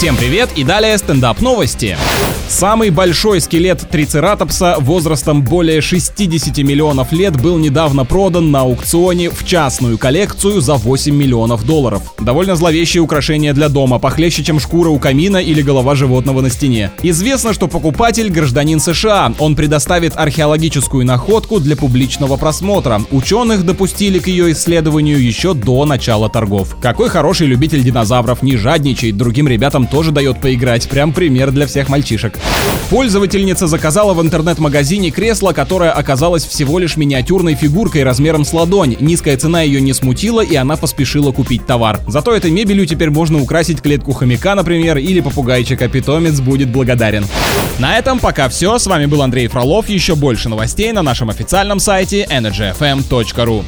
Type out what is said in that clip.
Всем привет и далее стендап новости. Самый большой скелет трицератопса возрастом более 60 миллионов лет был недавно продан на аукционе в частную коллекцию за 8 миллионов долларов. Довольно зловещее украшение для дома, похлеще, чем шкура у камина или голова животного на стене. Известно, что покупатель гражданин США. Он предоставит археологическую находку для публичного просмотра. Ученых допустили к ее исследованию еще до начала торгов. Какой хороший любитель динозавров, не жадничает, другим ребятам тоже дает поиграть. Прям пример для всех мальчишек. Пользовательница заказала в интернет-магазине кресло, которое оказалось всего лишь миниатюрной фигуркой размером с ладонь. Низкая цена ее не смутила, и она поспешила купить товар. Зато этой мебелью теперь можно украсить клетку хомяка, например, или попугайчика-питомец будет благодарен. На этом пока все. С вами был Андрей Фролов. Еще больше новостей на нашем официальном сайте energyfm.ru.